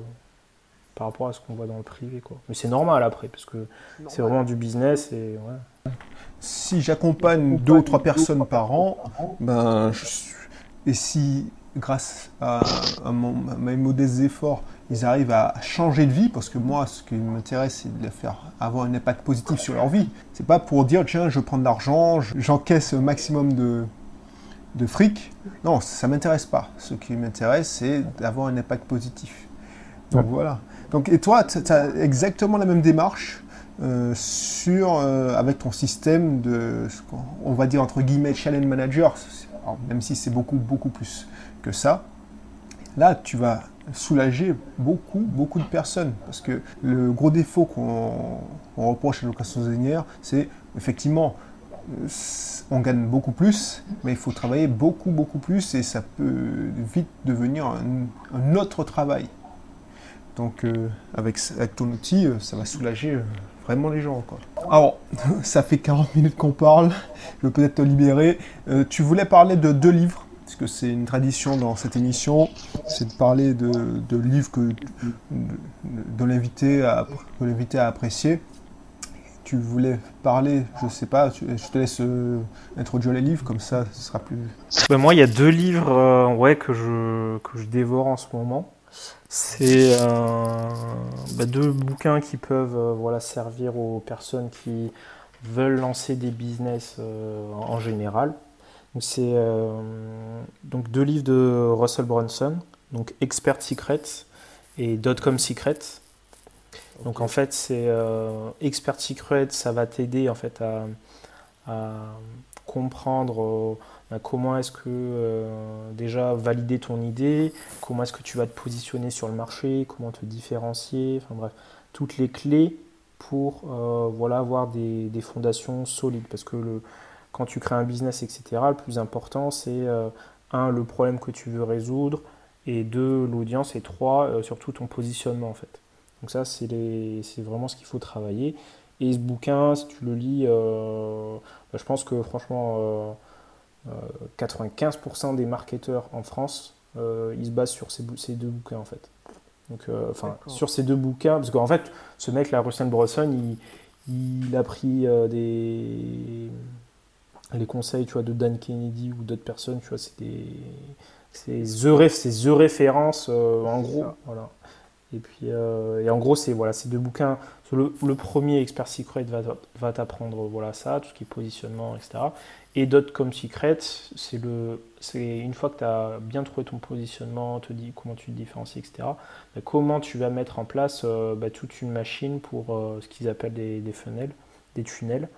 par rapport à ce qu'on voit dans le privé. Quoi. Mais c'est normal après, parce que c'est vraiment du business. Et, Si j'accompagne deux ou trois personnes par an, ben, et si grâce à, à, mon, à mes modestes efforts, ils arrivent à changer de vie, parce que moi, ce qui m'intéresse, c'est de les faire avoir un impact positif sur leur vie. C'est pas pour dire, tiens, je prends de l'argent, j'encaisse un maximum de, de fric. Non, ça m'intéresse pas. Ce qui m'intéresse, c'est d'avoir un impact positif. Donc voilà. Donc, et toi, tu as exactement la même démarche euh, sur, euh, avec ton système de, on va dire entre guillemets, challenge manager, même si c'est beaucoup, beaucoup plus que ça. Là, tu vas soulager beaucoup, beaucoup de personnes. Parce que le gros défaut qu'on reproche à location saisonnière, c'est effectivement, euh, on gagne beaucoup plus, mais il faut travailler beaucoup, beaucoup plus et ça peut vite devenir un, autre travail. Donc euh, avec, avec, ton outil, euh, ça va soulager vraiment les gens. Quoi. Alors, ça fait 40 minutes qu'on parle, je vais peut-être te libérer. tu voulais parler de deux livres que c'est une tradition dans cette émission, c'est de parler de, livres que, de, l'inviter à, à apprécier. Tu voulais parler, je sais pas, je te laisse euh, introduire les livres, comme ça ce sera plus... Ben, moi, il y a deux livres euh, ouais, que, je, que je dévore en ce moment. C'est euh, ben, deux bouquins qui peuvent voilà, servir aux personnes qui veulent lancer des business en général. C'est euh, donc deux livres de Russell Brunson, donc Expert Secrets et Dotcom Secrets. Donc en fait, c'est euh, Expert Secrets, ça va t'aider en fait à, comprendre euh, bah, comment est-ce que déjà valider ton idée, comment est-ce que tu vas te positionner sur le marché, comment te différencier, enfin bref, toutes les clés pour voilà avoir des, des, fondations solides parce que le quand tu crées un business, etc., le plus important, c'est euh, un, le problème que tu veux résoudre, et deux, l'audience, et trois, euh, surtout ton positionnement, en fait. Donc ça, c'est vraiment ce qu'il faut travailler. Et ce bouquin, si tu le lis, euh, bah, je pense que franchement, 95% des marketeurs en France il se base sur ces, ces, deux bouquins en fait. Donc, enfin, sur ces deux bouquins, parce qu'en fait, ce mec là, Russell Brunson, il, il a pris des les conseils tu vois, de Dan Kennedy ou d'autres personnes, tu vois, c'est des c'est the, the références en gros. Voilà. Et puis, euh, et en gros, c'est voilà, ces deux bouquins. Le, premier, Expert Secret, va, va t'apprendre voilà, ça, tout ce qui est positionnement, etc. Et d'autres comme Secret, c'est le, c'est une fois que tu as bien trouvé ton positionnement, te dit comment tu te différencies, etc. Bah, comment tu vas mettre en place euh, bah, toute une machine pour euh, ce qu'ils appellent des, des, funnels, des tunnels.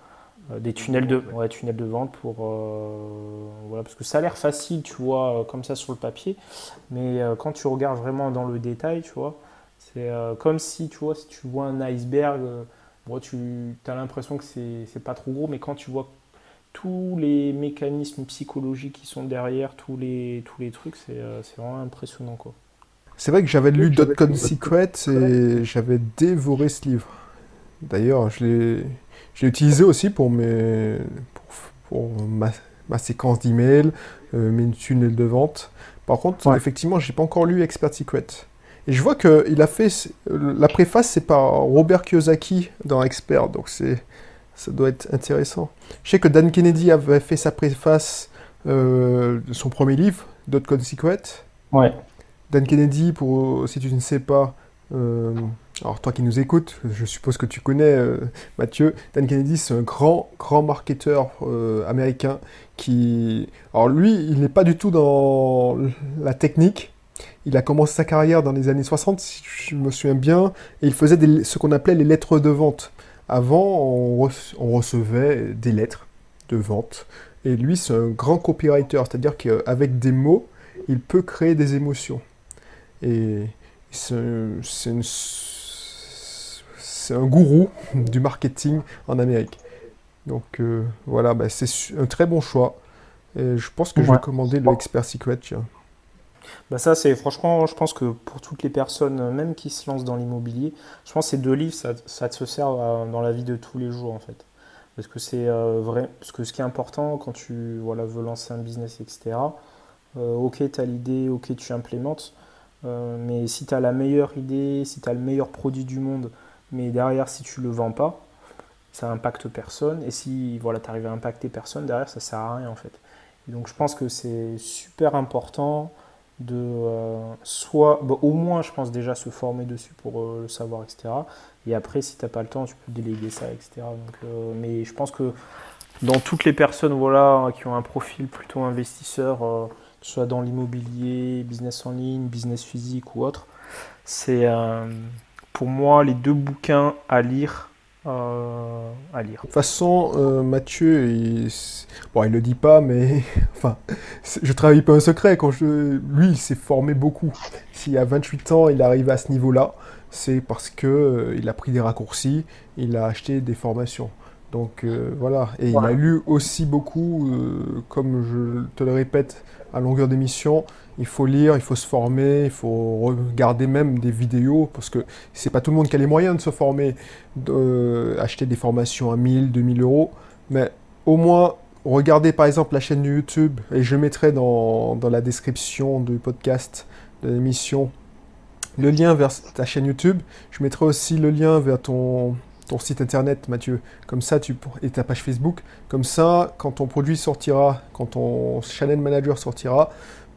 Des tunnels de, ouais, tunnels de vente pour voilà parce que ça a l'air facile tu vois comme ça sur le papier mais quand tu regardes vraiment dans le détail tu vois c'est euh, comme si tu vois, si tu vois un iceberg, euh, tu as l'impression que c'est pas trop gros, mais quand tu vois tous les mécanismes psychologiques qui sont derrière, tous les, tous les trucs, c'est euh, vraiment impressionnant. quoi. C'est vrai que j'avais lu Dotcom Secret et j'avais dévoré ce livre. D'ailleurs, je l'ai utilisé aussi pour, mes, pour, ma, ma, séquence d'email, mes tunnels de vente. Par contre, effectivement, j'ai pas encore lu Expert Secret. Et je vois qu'il a fait. La préface, c'est par Robert Kiyosaki dans Expert, donc c'est. Ça doit être intéressant. Je sais que Dan Kennedy avait fait sa préface euh, de son premier livre, Dot Secret. Ouais. Dan Kennedy, pour, si tu ne sais pas, euh, alors toi qui nous écoutes, je suppose que tu connais euh, Mathieu, Dan Kennedy c'est un grand, grand marketeur américain qui... Alors lui, il n'est pas du tout dans la technique, il a commencé sa carrière dans les années 60, si je me souviens bien, et il faisait ce qu'on appelait les lettres de vente. Avant, on, recevait des lettres de vente. Et lui, c'est un grand copywriter, c'est-à-dire qu'avec des mots, il peut créer des émotions. Et c'est un gourou du marketing en Amérique. Donc euh, voilà, bah, c'est un très bon choix. Et je pense que je vais commander le Expert Secret. Tiens. Bah ça, c'est franchement, je pense que pour toutes les personnes, même qui se lancent dans l'immobilier, je pense que ces deux livres, ça, ça te sert euh, dans la vie de tous les jours en fait. Parce que c'est euh, vrai, parce que ce qui est important quand tu voilà, veux lancer un business, etc. Euh, ok, tu as l'idée, ok, tu implémentes, mais si tu as la meilleure idée, si tu as le meilleur produit du monde, mais derrière, si tu le vends pas, ça impacte personne. Et si voilà, tu arrives à impacter personne, derrière, ça sert à rien en fait. Donc je pense que c'est super important de euh, soit bah, au moins je pense déjà se former dessus pour euh, le savoir etc et après si tu n'as pas le temps tu peux déléguer ça etc donc, euh, mais je pense que dans toutes les personnes voilà qui ont un profil plutôt investisseur que ce soit dans l'immobilier business en ligne business physique ou autre c'est pour moi les deux bouquins à lire euh, à lire. De toute façon, euh, Mathieu, il... Bon, il le dit pas, mais enfin, je travaille pas un secret. Quand je... Lui, il s'est formé beaucoup. S'il a 28 ans, il arrive à ce niveau-là, c'est parce que euh, il a pris des raccourcis, il a acheté des formations. Donc voilà, et il a lu aussi beaucoup, comme je te le répète à longueur d'émission, il faut lire, il faut se former, il faut regarder même des vidéos, parce que c'est pas tout le monde qui a les moyens de se former, d'acheter des formations à 1000, 2000 euros, mais au moins regardez par exemple la chaîne YouTube, et je mettrai dans, dans la description du podcast de l'émission le lien vers ta chaîne YouTube, je mettrai aussi le lien vers ton, ton site internet, Mathieu. Comme ça, tu et ta page Facebook. Comme ça, quand ton produit sortira, quand ton channel manager sortira,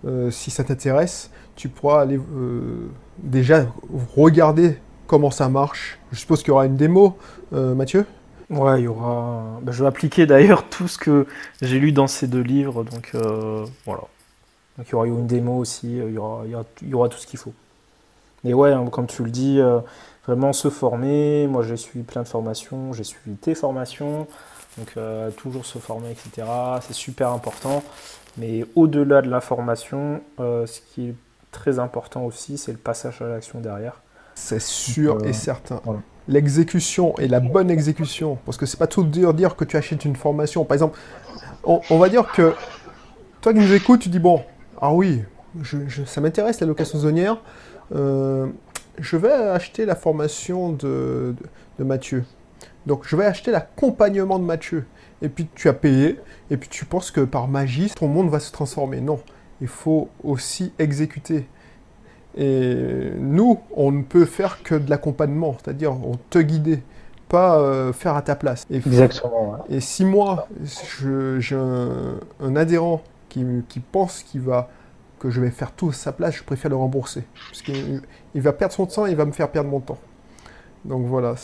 euh, si ça t'intéresse, tu pourras aller euh, déjà regarder comment ça marche. Je suppose qu'il y aura une démo, euh, Mathieu? Ouais, il y aura. Bah, je vais appliquer d'ailleurs tout ce que j'ai lu dans ces deux livres, donc voilà. Donc il y aura une démo aussi, il y aura, il y aura, tout ce qu'il faut. Et ouais, hein, comme tu le dis, vraiment se former. Moi, j'ai suivi plein de formations, j'ai suivi tes formations, donc toujours se former, etc. C'est super important. Mais au-delà de l'information, euh, ce qui est très important aussi, c'est le passage à l'action derrière. C'est sûr et euh, certain. L'exécution et la bonne exécution, parce que c'est pas tout dire, dire que tu achètes une formation. Par exemple, on, va dire que toi qui nous écoutes, tu dis bon, ah oui, ça m'intéresse la location saisonnière, euh, je vais acheter la formation de Mathieu. Donc je vais acheter l'accompagnement de Mathieu et puis tu as payé, et puis tu penses que par magie, ton monde va se transformer. Non, il faut aussi exécuter. Et nous, on ne peut faire que de l'accompagnement, c'est-à-dire on te guider, pas euh, faire à ta place. Et, Exactement. et si moi, j'ai un, un, adhérent qui, qui pense qu'il va que je vais faire tout à sa place, je préfère le rembourser. Parce qu'il il va perdre son temps et il va me faire perdre mon temps. Donc voilà.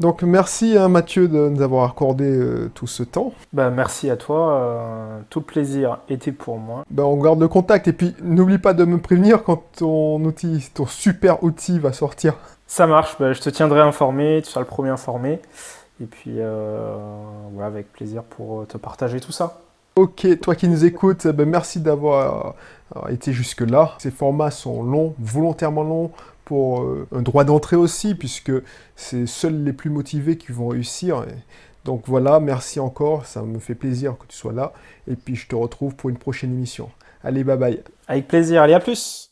Donc merci hein, Mathieu de nous avoir accordé euh, tout ce temps. Ben, merci à toi, euh, tout plaisir était pour moi. Ben, on garde le contact et puis n'oublie pas de me prévenir quand ton outil, ton super outil va sortir. Ça marche, ben, je te tiendrai informé, tu seras le premier informé. Et puis euh, voilà, avec plaisir pour te partager tout ça. Ok, toi qui nous écoutes, ben, merci d'avoir été jusque-là. Ces formats sont longs, volontairement longs, pour euh, un droit d'entrée aussi, puisque c'est seuls les plus motivés qui vont réussir. donc voilà, merci encore, ça me fait plaisir que tu sois là, et puis je te retrouve pour une prochaine émission. Allez, bye bye. Avec plaisir, allez, à plus